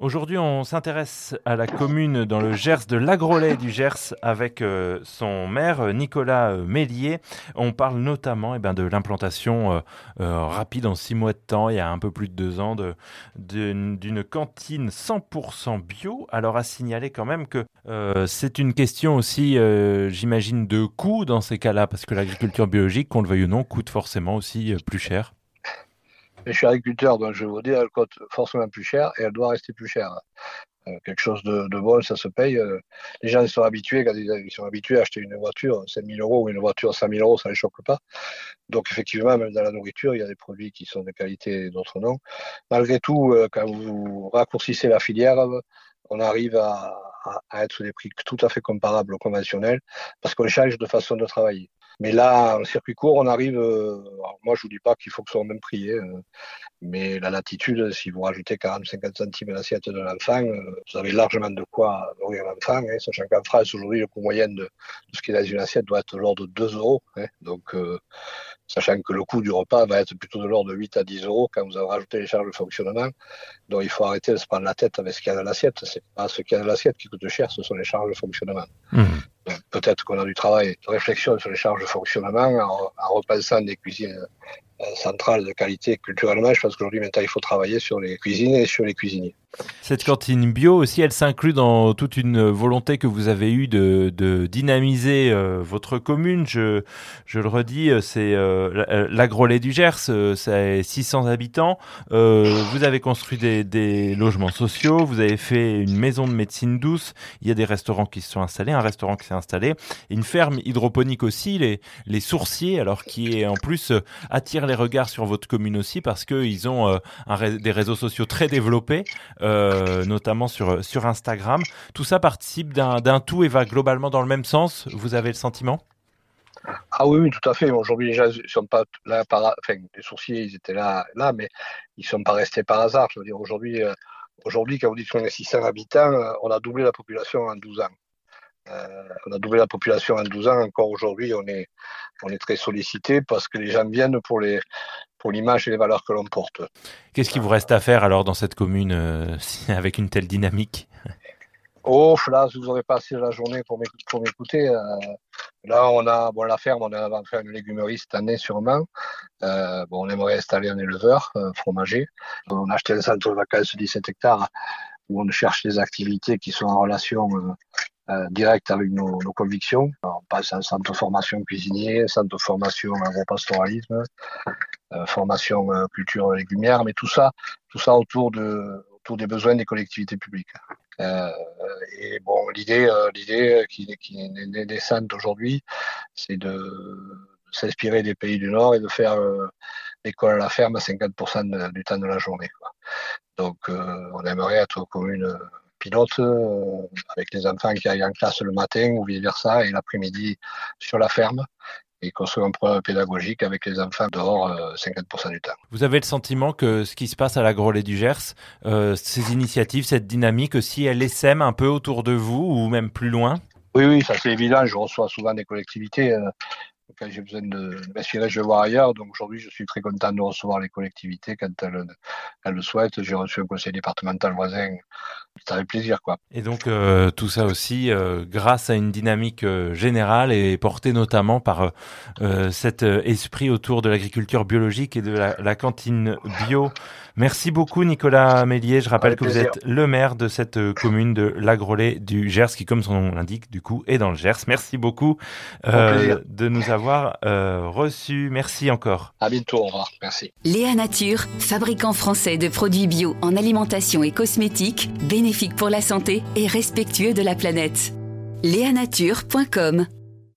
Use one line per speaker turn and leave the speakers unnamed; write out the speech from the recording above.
Aujourd'hui, on s'intéresse à la commune dans le Gers de l'Agrolet du Gers avec euh, son maire Nicolas euh, Mélier. On parle notamment eh ben, de l'implantation euh, rapide en six mois de temps, il y a un peu plus de deux ans, d'une cantine 100% bio. Alors à signaler quand même que c'est une question aussi, j'imagine, de coût dans ces cas-là, parce que l'agriculture biologique, qu'on le veuille ou non, coûte forcément aussi plus cher
je suis agriculteur, donc je vais vous dire, elle coûte forcément plus cher et elle doit rester plus chère. Euh, quelque chose de, bon, ça se paye. Euh, les gens ils sont habitués, quand ils, sont habitués à acheter une voiture 5 000 euros ou une voiture 5 000 euros, ça ne les choque pas. Donc effectivement, même dans la nourriture, il y a des produits qui sont de qualité et d'autres non. Malgré tout, euh, quand vous raccourcissez la filière, on arrive à, à, être sur des prix tout à fait comparables au conventionnel parce qu'on change de façon de travailler. Mais là, en circuit court, on arrive. Euh, moi, je vous dis pas qu'il faut que ce soit au même prix, hein, mais la latitude, si vous rajoutez 40-50 centimes à l'assiette de l'enfant, euh, vous avez largement de quoi nourrir l'enfant. Hein, sachant qu'en France, aujourd'hui, le coût moyen de, ce qui est dans une assiette doit être de l'ordre de 2 euros. Hein, donc, euh, sachant que le coût du repas va être plutôt de l'ordre de 8 à 10 euros quand vous avez rajouté les charges de fonctionnement. Donc, il faut arrêter de se prendre la tête avec ce qu'il y a dans l'assiette. C'est pas ce qu'il y a dans l'assiette qui coûte cher, ce sont les charges de fonctionnement. Mmh peut-être qu'on a du travail de réflexion sur les charges de fonctionnement en, en repensant des cuisines euh, centrales de qualité culturellement. Je pense qu'aujourd'hui, maintenant, il faut travailler sur les cuisines et sur les cuisiniers.
Cette cantine bio aussi, elle s'inclut dans toute une volonté que vous avez eue de, dynamiser euh, votre commune. Je, le redis, euh, c'est euh, l'agrolet du Gers, euh, c'est 600 habitants. vous avez construit des, logements sociaux, vous avez fait une maison de médecine douce. Il y a des restaurants qui se sont installés, un restaurant qui s'est installé, une ferme hydroponique aussi, les, sourciers, alors qui est en plus attire les regards sur votre commune aussi parce qu'ils ont des réseaux sociaux très développés. Euh, notamment sur, sur Instagram. Tout ça participe d'un tout et va globalement dans le même sens, vous avez le sentiment?
Ah oui, oui, tout à fait. Aujourd'hui, les gens ne sont pas là par, enfin, les sourciers, ils étaient là, là, mais ils ne sont pas restés par hasard. Je veux dire, aujourd'hui, euh, aujourd'hui, quand vous dites qu'on est 600 habitants, euh, on a doublé la population en 12 ans. on a doublé la population en 12 ans. Encore aujourd'hui, on est, on est très sollicité parce que les gens viennent pour les, pour l'image et les valeurs que l'on porte.
Qu'est-ce qui vous reste à faire alors dans cette commune euh, avec une telle dynamique?
Oh, là, vous aurez passé la journée pour m'écouter. Euh, là, on a, bon, la ferme, on a fait une légumerie cette année sûrement. Euh, bon, on aimerait installer un éleveur fromager. On a acheté un centre de vacances de 17 hectares où on cherche des activités qui sont en relation euh, direct avec nos, nos, convictions. On passe à un centre de formation cuisinier, centre de formation agro-pastoralisme, euh, formation euh, culture légumière, mais tout ça, tout ça autour de autour des besoins des collectivités publiques. Euh, et bon, l'idée, euh, l'idée qui, qui est naissante aujourd'hui, c'est de s'inspirer des pays du Nord et de faire l'école à la ferme à 50% du temps de la journée. Quoi. Donc, on aimerait être commune pilote euh, avec les enfants qui aillent en classe le matin ou vice-versa et l'après-midi sur la ferme et construire un programme pédagogique avec les enfants dehors 50% euh, du temps.
Vous avez le sentiment que ce qui se passe à la Grolet du Gers, euh, ces initiatives, cette dynamique aussi, elle essaime un peu autour de vous ou même plus loin?
Oui, oui, ça c'est évident. Je reçois souvent des collectivités quand j'ai besoin de m'inspirer, je vais voir ailleurs. Donc aujourd'hui, je suis très content de recevoir les collectivités quand elles, elles le souhaitent. J'ai reçu un conseil départemental voisin. Ça fait plaisir, quoi.
Et donc euh, tout ça aussi euh, grâce à une dynamique euh, générale et portée notamment par cet esprit autour de l'agriculture biologique et de la, la, cantine bio. Merci beaucoup Nicolas Mélier. Je rappelle que vous êtes le maire de cette commune de l'Agrolet du Gers, qui comme son nom l'indique, du coup, est dans le Gers. Merci beaucoup de nous avoir avoir euh, reçu. Merci encore.
À bientôt, au revoir. Merci.
Léa Nature, fabricant français de produits bio en alimentation et cosmétiques, bénéfique pour la santé et respectueux de la planète.